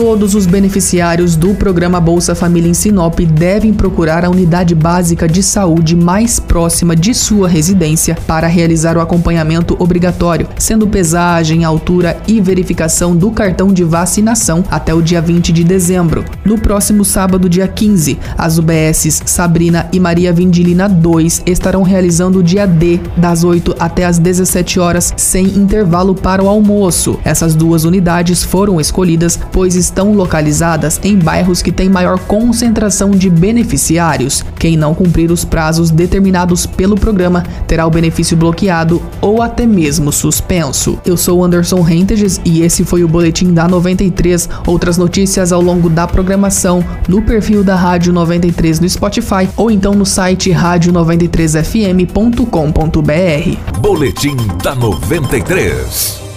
Todos os beneficiários do programa Bolsa Família em Sinop devem procurar a unidade básica de saúde mais próxima de sua residência para realizar o acompanhamento obrigatório, sendo pesagem, altura e verificação do cartão de vacinação até o dia 20 de dezembro. No próximo sábado, dia 15, as UBSs Sabrina e Maria Vindilina 2 estarão realizando o dia D, das 8 até as 17 horas, sem intervalo para o almoço. Essas duas unidades foram escolhidas pois estão localizadas em bairros que têm maior concentração de beneficiários. Quem não cumprir os prazos determinados pelo programa terá o benefício bloqueado ou até mesmo suspenso. Eu sou Anderson Rentages e esse foi o Boletim da 93. Outras notícias ao longo da programação no perfil da Rádio 93 no Spotify ou então no site rádio93fm.com.br. Boletim da 93.